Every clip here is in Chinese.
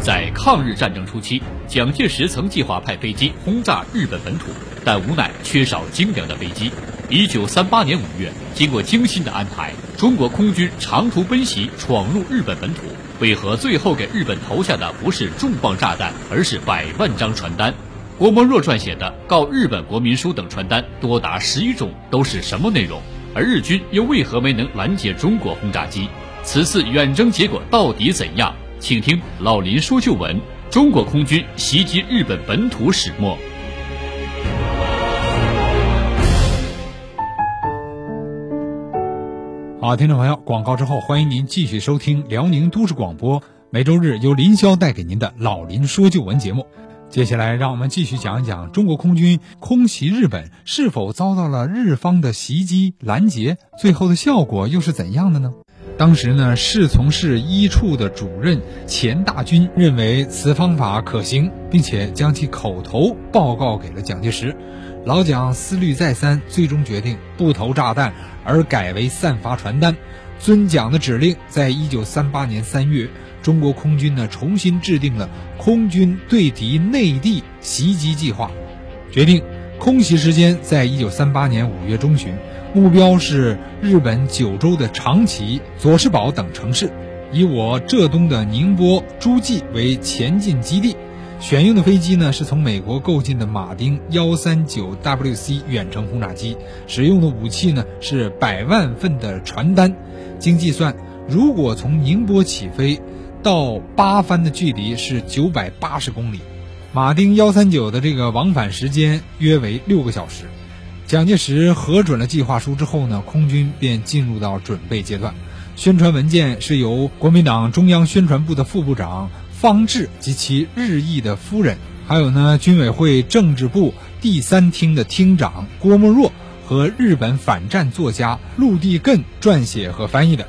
在抗日战争初期，蒋介石曾计划派飞机轰炸日本本土，但无奈缺少精良的飞机。一九三八年五月，经过精心的安排，中国空军长途奔袭，闯入日本本土。为何最后给日本投下的不是重磅炸弹，而是百万张传单？郭沫若撰写的告日本国民书等传单多达十一种，都是什么内容？而日军又为何没能拦截中国轰炸机？此次远征结果到底怎样？请听老林说旧闻：中国空军袭击日本本土始末。好，听众朋友，广告之后，欢迎您继续收听辽宁都市广播，每周日由林霄带给您的老林说旧闻节目。接下来，让我们继续讲一讲中国空军空袭日本是否遭到了日方的袭击拦截，最后的效果又是怎样的呢？当时呢，侍从室一处的主任钱大军认为此方法可行，并且将其口头报告给了蒋介石。老蒋思虑再三，最终决定不投炸弹，而改为散发传单。遵蒋的指令，在一九三八年三月，中国空军呢重新制定了空军对敌内地袭击计划，决定空袭时间在一九三八年五月中旬。目标是日本九州的长崎、佐世保等城市，以我浙东的宁波、诸暨为前进基地。选用的飞机呢，是从美国购进的马丁幺三九 WC 远程轰炸机。使用的武器呢，是百万份的传单。经计算，如果从宁波起飞，到八番的距离是九百八十公里，马丁幺三九的这个往返时间约为六个小时。蒋介石核准了计划书之后呢，空军便进入到准备阶段。宣传文件是由国民党中央宣传部的副部长方志及其日裔的夫人，还有呢军委会政治部第三厅的厅长郭沫若和日本反战作家陆地艮撰写和翻译的。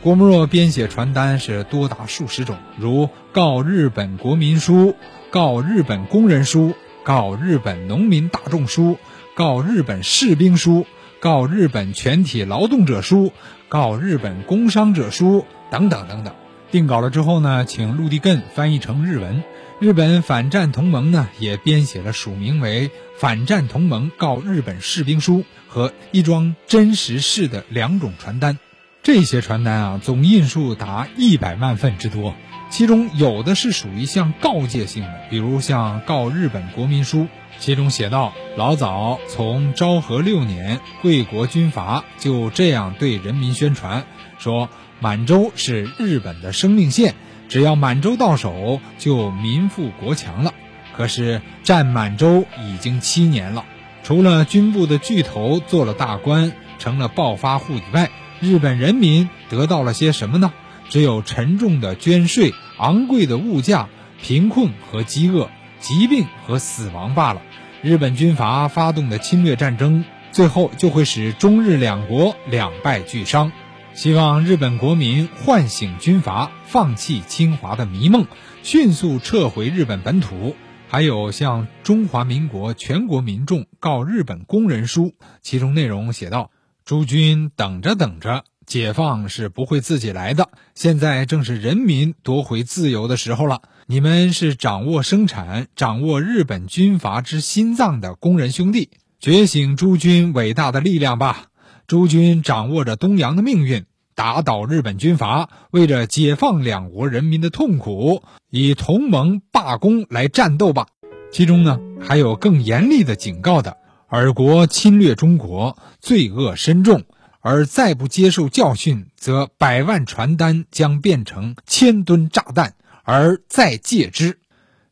郭沫若编写传单是多达数十种，如告日本国民书、告日本工人书、告日本农民大众书。告日本士兵书、告日本全体劳动者书、告日本工商者书等等等等。定稿了之后呢，请陆地艮翻译成日文。日本反战同盟呢，也编写了署名为“反战同盟告日本士兵书”和一桩真实事的两种传单。这些传单啊，总印数达一百万份之多。其中有的是属于像告诫性的，比如像告日本国民书。其中写道：“老早从昭和六年，贵国军阀就这样对人民宣传，说满洲是日本的生命线，只要满洲到手，就民富国强了。可是占满洲已经七年了，除了军部的巨头做了大官，成了暴发户以外，日本人民得到了些什么呢？只有沉重的捐税、昂贵的物价、贫困和饥饿。”疾病和死亡罢了。日本军阀发动的侵略战争，最后就会使中日两国两败俱伤。希望日本国民唤醒军阀，放弃侵华的迷梦，迅速撤回日本本土。还有向中华民国全国民众告日本工人书，其中内容写道：“诸君等着等着，解放是不会自己来的。现在正是人民夺回自由的时候了。”你们是掌握生产、掌握日本军阀之心脏的工人兄弟，觉醒诸军伟大的力量吧！诸军掌握着东洋的命运，打倒日本军阀，为着解放两国人民的痛苦，以同盟罢工来战斗吧！其中呢，还有更严厉的警告的：尔国侵略中国，罪恶深重，而再不接受教训，则百万传单将变成千吨炸弹。而再借之，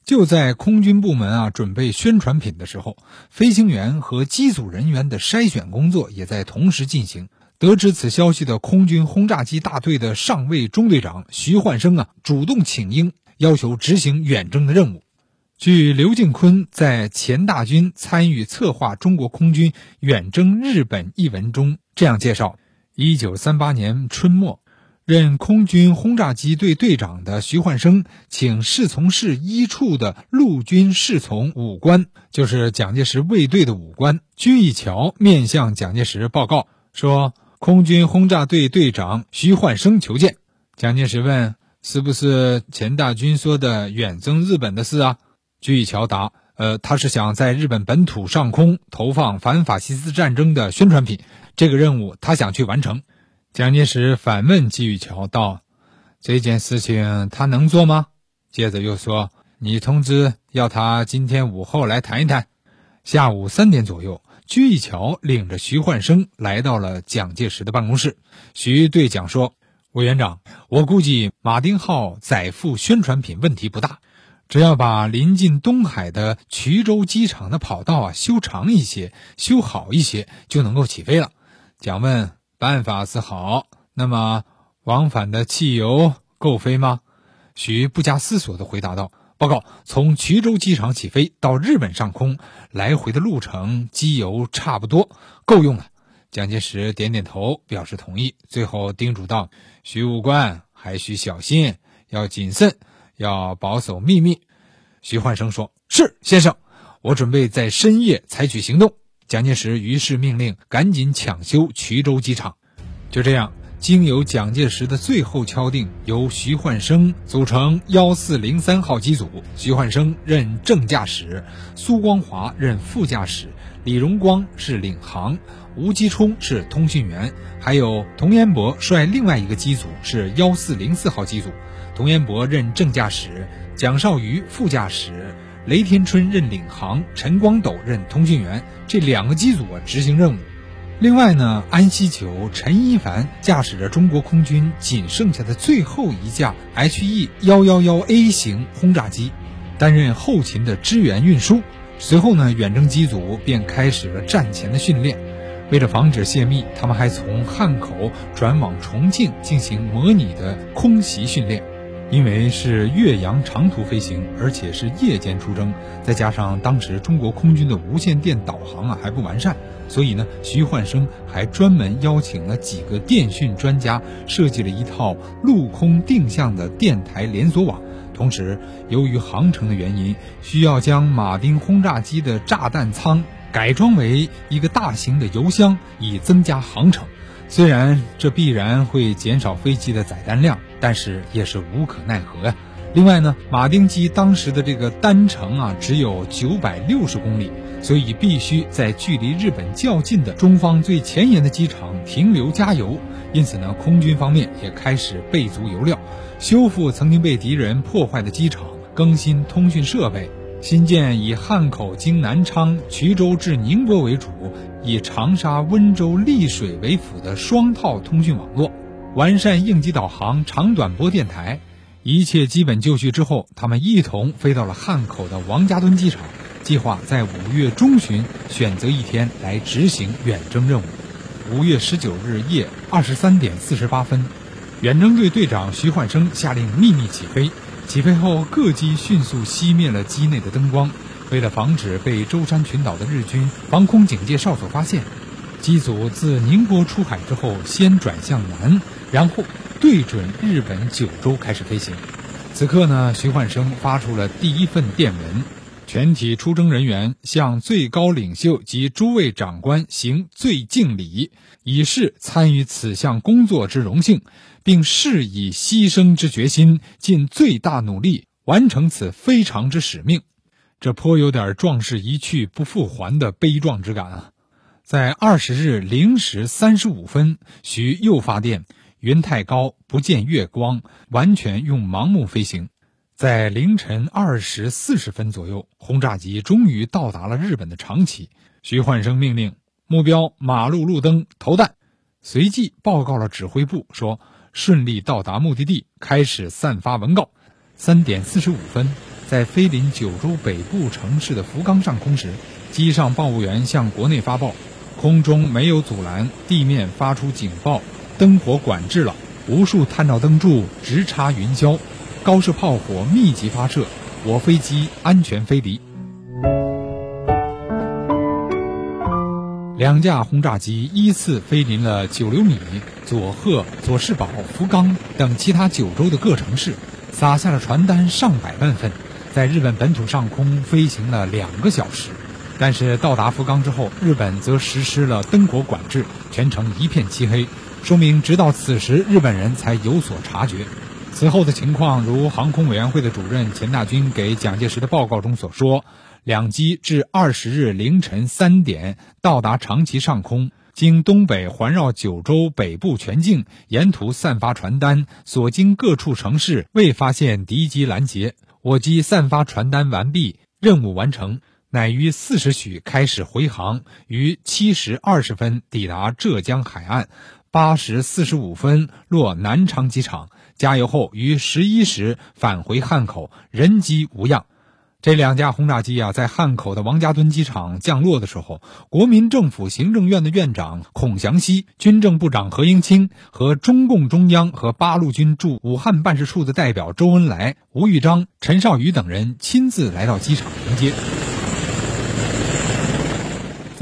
就在空军部门啊准备宣传品的时候，飞行员和机组人员的筛选工作也在同时进行。得知此消息的空军轰炸机大队的上尉中队长徐焕生啊，主动请缨，要求执行远征的任务。据刘敬坤在《钱大军参与策划中国空军远征日本》一文中这样介绍：一九三八年春末。任空军轰炸机队队长的徐焕生，请侍从室一处的陆军侍从武官，就是蒋介石卫队的武官居义桥，面向蒋介石报告说：“空军轰炸队队长徐焕生求见。”蒋介石问：“是不是钱大军说的远征日本的事啊？居玉桥答：呃，他是想在日本本土上空投放反法西斯战争的宣传品，这个任务他想去完成。蒋介石反问季玉桥道：“这件事情他能做吗？”接着又说：“你通知要他今天午后来谈一谈。”下午三点左右，居玉桥领着徐焕生来到了蒋介石的办公室。徐对蒋说：“委员长，我估计马丁号载负宣传品问题不大，只要把临近东海的衢州机场的跑道啊修长一些、修好一些，就能够起飞了。”蒋问。办法是好，那么往返的汽油够飞吗？徐不加思索地回答道：“报告，从衢州机场起飞到日本上空，来回的路程机油差不多，够用了。”蒋介石点点头，表示同意，最后叮嘱道：“徐武官还需小心，要谨慎，要保守秘密。”徐焕生说：“是，先生，我准备在深夜采取行动。”蒋介石于是命令赶紧抢修衢州机场。就这样，经由蒋介石的最后敲定，由徐焕生组成幺四零三号机组，徐焕生任正驾驶，苏光华任副驾驶，李荣光是领航，吴基冲是通讯员，还有童延博率另外一个机组是幺四零四号机组，童延博任正驾驶，蒋绍瑜副驾驶。雷天春任领航，陈光斗任通讯员，这两个机组啊执行任务。另外呢，安西球、陈一凡驾驶着中国空军仅剩下的最后一架 HE 幺幺幺 A 型轰炸机，担任后勤的支援运输。随后呢，远征机组便开始了战前的训练。为了防止泄密，他们还从汉口转往重庆进行模拟的空袭训练。因为是岳阳长途飞行，而且是夜间出征，再加上当时中国空军的无线电导航啊还不完善，所以呢，徐焕生还专门邀请了几个电讯专家，设计了一套陆空定向的电台连锁网。同时，由于航程的原因，需要将马丁轰炸机的炸弹舱改装为一个大型的油箱，以增加航程。虽然这必然会减少飞机的载弹量。但是也是无可奈何呀。另外呢，马丁机当时的这个单程啊只有九百六十公里，所以必须在距离日本较近的中方最前沿的机场停留加油。因此呢，空军方面也开始备足油料，修复曾经被敌人破坏的机场，更新通讯设备，新建以汉口经南昌、衢州至宁波为主，以长沙、温州、丽水为辅的双套通讯网络。完善应急导航、长短波电台，一切基本就绪之后，他们一同飞到了汉口的王家墩机场，计划在五月中旬选择一天来执行远征任务。五月十九日夜二十三点四十八分，远征队队长徐焕生下令秘密起飞。起飞后，各机迅速熄灭了机内的灯光，为了防止被舟山群岛的日军防空警戒哨所发现，机组自宁波出海之后，先转向南。然后对准日本九州开始飞行。此刻呢，徐焕生发出了第一份电文：全体出征人员向最高领袖及诸位长官行最敬礼，以示参与此项工作之荣幸，并誓以牺牲之决心，尽最大努力完成此非常之使命。这颇有点壮士一去不复还的悲壮之感啊！在二十日零时三十五分，徐又发电。云太高，不见月光，完全用盲目飞行。在凌晨二时四十分左右，轰炸机终于到达了日本的长崎。徐焕生命令目标马路路灯投弹，随即报告了指挥部，说顺利到达目的地，开始散发文告。三点四十五分，在飞临九州北部城市的福冈上空时，机上报务员向国内发报：空中没有阻拦，地面发出警报。灯火管制了，无数探照灯柱直插云霄，高射炮火密集发射，我飞机安全飞离。两架轰炸机依次飞临了九流米、佐贺、佐世保、福冈等其他九州的各城市，撒下了传单上百万份，在日本本土上空飞行了两个小时。但是到达福冈之后，日本则实施了灯火管制，全程一片漆黑。说明，直到此时，日本人才有所察觉。此后的情况，如航空委员会的主任钱大军给蒋介石的报告中所说，两机至二十日凌晨三点到达长崎上空，经东北环绕九州北部全境，沿途散发传单，所经各处城市未发现敌机拦截。我机散发传单完毕，任务完成，乃于四时许开始回航，于七时二十分抵达浙江海岸，八时四十五分落南昌机场。加油后，于十一时返回汉口，人机无恙。这两架轰炸机啊，在汉口的王家墩机场降落的时候，国民政府行政院的院长孔祥熙、军政部长何应钦和中共中央和八路军驻武汉办事处的代表周恩来、吴玉章、陈少宇等人亲自来到机场迎接。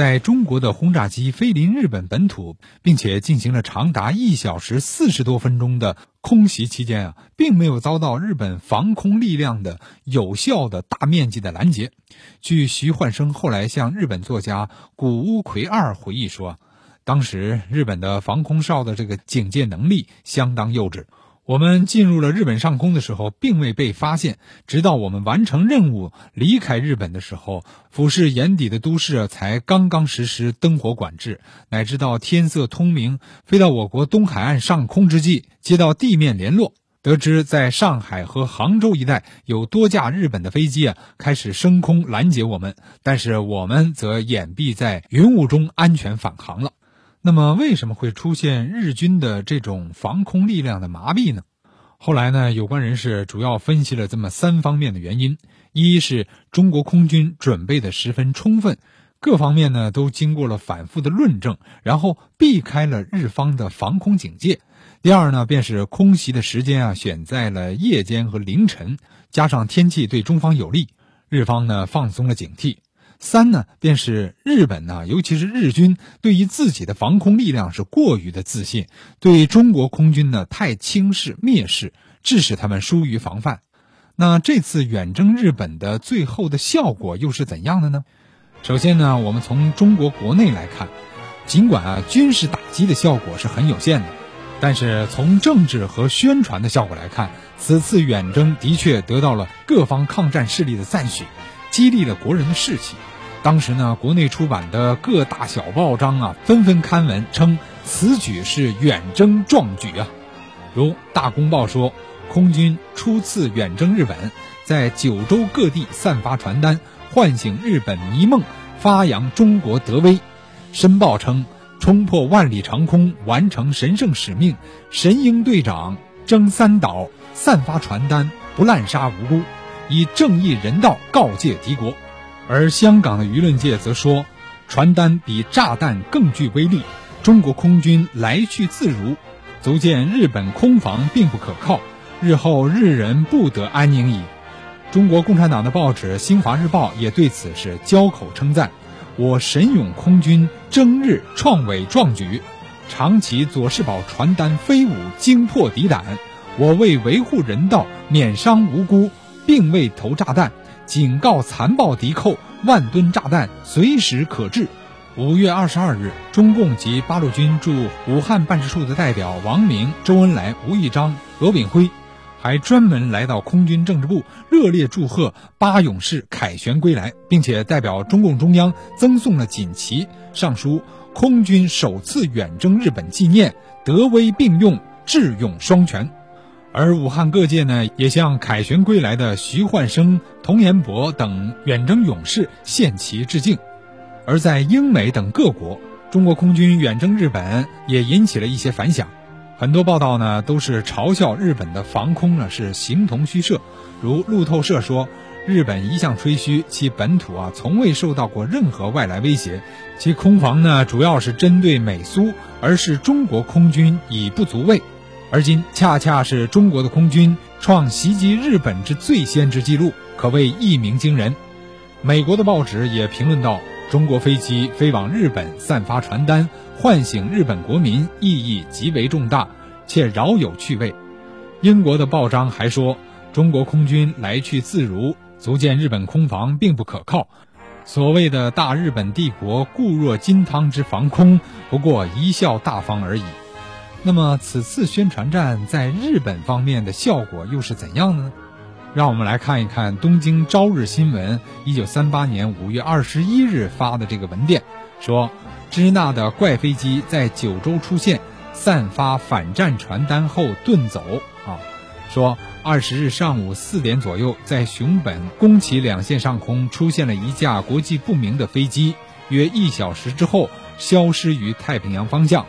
在中国的轰炸机飞临日本本土，并且进行了长达一小时四十多分钟的空袭期间啊，并没有遭到日本防空力量的有效的大面积的拦截。据徐焕生后来向日本作家谷屋奎二回忆说，当时日本的防空哨的这个警戒能力相当幼稚。我们进入了日本上空的时候，并未被发现。直到我们完成任务离开日本的时候，俯视眼底的都市才刚刚实施灯火管制。乃至到天色通明，飞到我国东海岸上空之际，接到地面联络，得知在上海和杭州一带有多架日本的飞机啊，开始升空拦截我们。但是我们则掩蔽在云雾中，安全返航了。那么，为什么会出现日军的这种防空力量的麻痹呢？后来呢，有关人士主要分析了这么三方面的原因：一是中国空军准备的十分充分，各方面呢都经过了反复的论证，然后避开了日方的防空警戒；第二呢，便是空袭的时间啊选在了夜间和凌晨，加上天气对中方有利，日方呢放松了警惕。三呢，便是日本呢，尤其是日军对于自己的防空力量是过于的自信，对中国空军呢太轻视蔑视，致使他们疏于防范。那这次远征日本的最后的效果又是怎样的呢？首先呢，我们从中国国内来看，尽管啊军事打击的效果是很有限的，但是从政治和宣传的效果来看，此次远征的确得到了各方抗战势力的赞许，激励了国人的士气。当时呢，国内出版的各大小报章啊，纷纷刊文称此举是远征壮举啊。如《大公报》说，空军初次远征日本，在九州各地散发传单，唤醒日本迷梦，发扬中国德威。《申报》称，冲破万里长空，完成神圣使命。神鹰队长征三岛，散发传单，不滥杀无辜，以正义人道告诫敌国。而香港的舆论界则说，传单比炸弹更具威力。中国空军来去自如，足见日本空防并不可靠，日后日人不得安宁矣。中国共产党的报纸《新华日报》也对此是交口称赞：“我神勇空军征日创伟壮举，长崎佐世保传单飞舞惊破敌胆。我为维护人道，免伤无辜，并未投炸弹。”警告残暴敌寇，万吨炸弹随时可至。五月二十二日，中共及八路军驻武汉办事处的代表王明、周恩来、吴玉章、罗炳辉，还专门来到空军政治部，热烈祝贺八勇士凯旋归来，并且代表中共中央赠送了锦旗，上书“空军首次远征日本纪念，德威并用，智勇双全”。而武汉各界呢，也向凯旋归来的徐焕生、童延博等远征勇士献旗致敬。而在英美等各国，中国空军远征日本也引起了一些反响。很多报道呢，都是嘲笑日本的防空呢是形同虚设。如路透社说，日本一向吹嘘其本土啊从未受到过任何外来威胁，其空防呢主要是针对美苏，而是中国空军已不足畏。而今恰恰是中国的空军创袭击日本之最先之记录，可谓一鸣惊人。美国的报纸也评论道：“中国飞机飞往日本散发传单，唤醒日本国民，意义极为重大，且饶有趣味。”英国的报章还说：“中国空军来去自如，足见日本空防并不可靠。所谓的大日本帝国固若金汤之防空，不过贻笑大方而已。”那么此次宣传战在日本方面的效果又是怎样呢？让我们来看一看东京朝日新闻一九三八年五月二十一日发的这个文电，说支那的怪飞机在九州出现，散发反战传单后遁走。啊，说二十日上午四点左右，在熊本宫崎两线上空出现了一架国际不明的飞机，约一小时之后消失于太平洋方向。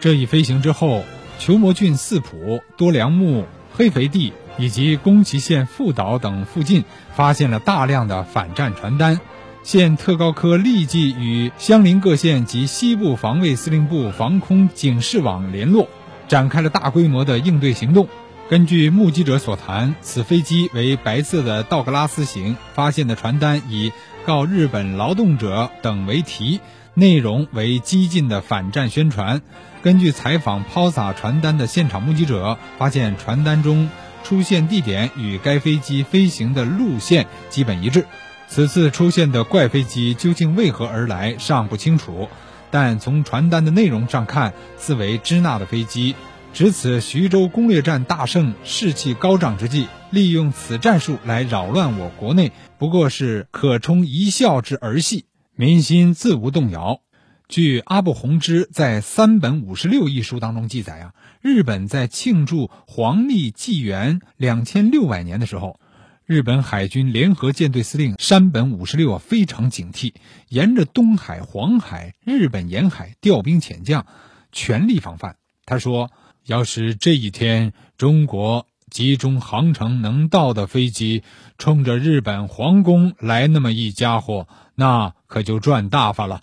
这一飞行之后，球磨郡四浦、多良木、黑肥地。以及宫崎县富岛等附近发现了大量的反战传单，县特高科立即与相邻各县及西部防卫司令部防空警示网联络，展开了大规模的应对行动。根据目击者所谈，此飞机为白色的道格拉斯型，发现的传单以“告日本劳动者”等为题，内容为激进的反战宣传。根据采访抛洒传单的现场目击者发现，传单中。出现地点与该飞机飞行的路线基本一致。此次出现的怪飞机究竟为何而来尚不清楚，但从传单的内容上看，似为支那的飞机。值此徐州攻略战大胜、士气高涨之际，利用此战术来扰乱我国内，不过是可充一笑之儿戏，民心自无动摇。据阿部弘之在《三本五十六》一书当中记载啊，日本在庆祝皇历纪元两千六百年的时候，日本海军联合舰队司令山本五十六啊非常警惕，沿着东海、黄海、日本沿海调兵遣将，全力防范。他说：“要是这一天中国集中航程能到的飞机冲着日本皇宫来那么一家伙，那可就赚大发了。”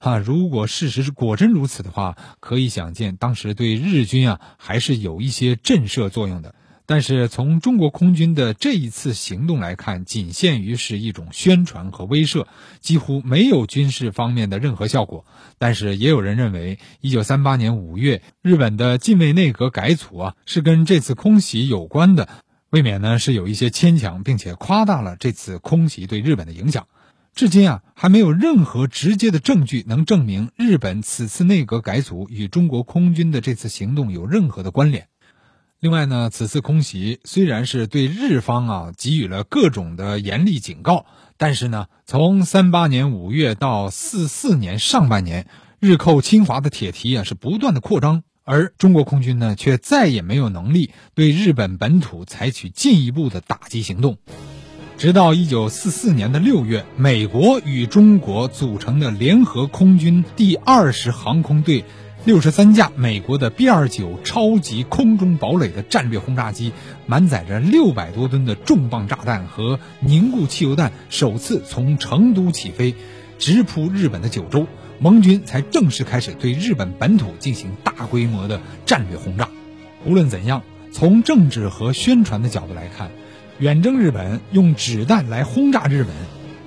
啊，如果事实是果真如此的话，可以想见，当时对日军啊还是有一些震慑作用的。但是从中国空军的这一次行动来看，仅限于是一种宣传和威慑，几乎没有军事方面的任何效果。但是也有人认为，一九三八年五月日本的近卫内阁改组啊，是跟这次空袭有关的，未免呢是有一些牵强，并且夸大了这次空袭对日本的影响。至今啊，还没有任何直接的证据能证明日本此次内阁改组与中国空军的这次行动有任何的关联。另外呢，此次空袭虽然是对日方啊给予了各种的严厉警告，但是呢，从三八年五月到四四年上半年，日寇侵华的铁蹄啊是不断的扩张，而中国空军呢却再也没有能力对日本本土采取进一步的打击行动。直到一九四四年的六月，美国与中国组成的联合空军第二十航空队，六十三架美国的 B 二九超级空中堡垒的战略轰炸机，满载着六百多吨的重磅炸弹和凝固汽油弹，首次从成都起飞，直扑日本的九州，盟军才正式开始对日本本土进行大规模的战略轰炸。无论怎样，从政治和宣传的角度来看。远征日本，用纸弹来轰炸日本，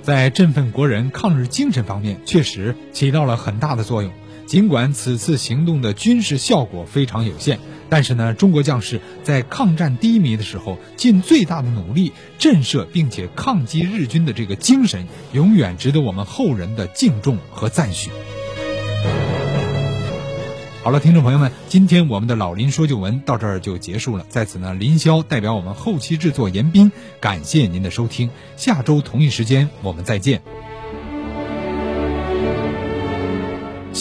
在振奋国人抗日精神方面确实起到了很大的作用。尽管此次行动的军事效果非常有限，但是呢，中国将士在抗战低迷的时候尽最大的努力震慑并且抗击日军的这个精神，永远值得我们后人的敬重和赞许。好了，听众朋友们，今天我们的老林说旧闻到这儿就结束了。在此呢，林霄代表我们后期制作严斌，感谢您的收听。下周同一时间我们再见。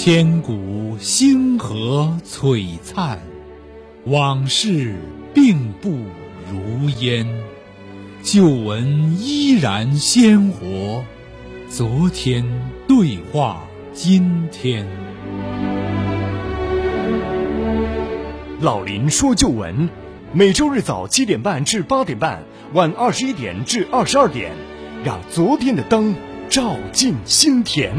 千古星河璀璨，往事并不如烟，旧闻依然鲜活，昨天对话今天。老林说旧闻，每周日早七点半至八点半，晚二十一点至二十二点，让昨天的灯照进心田。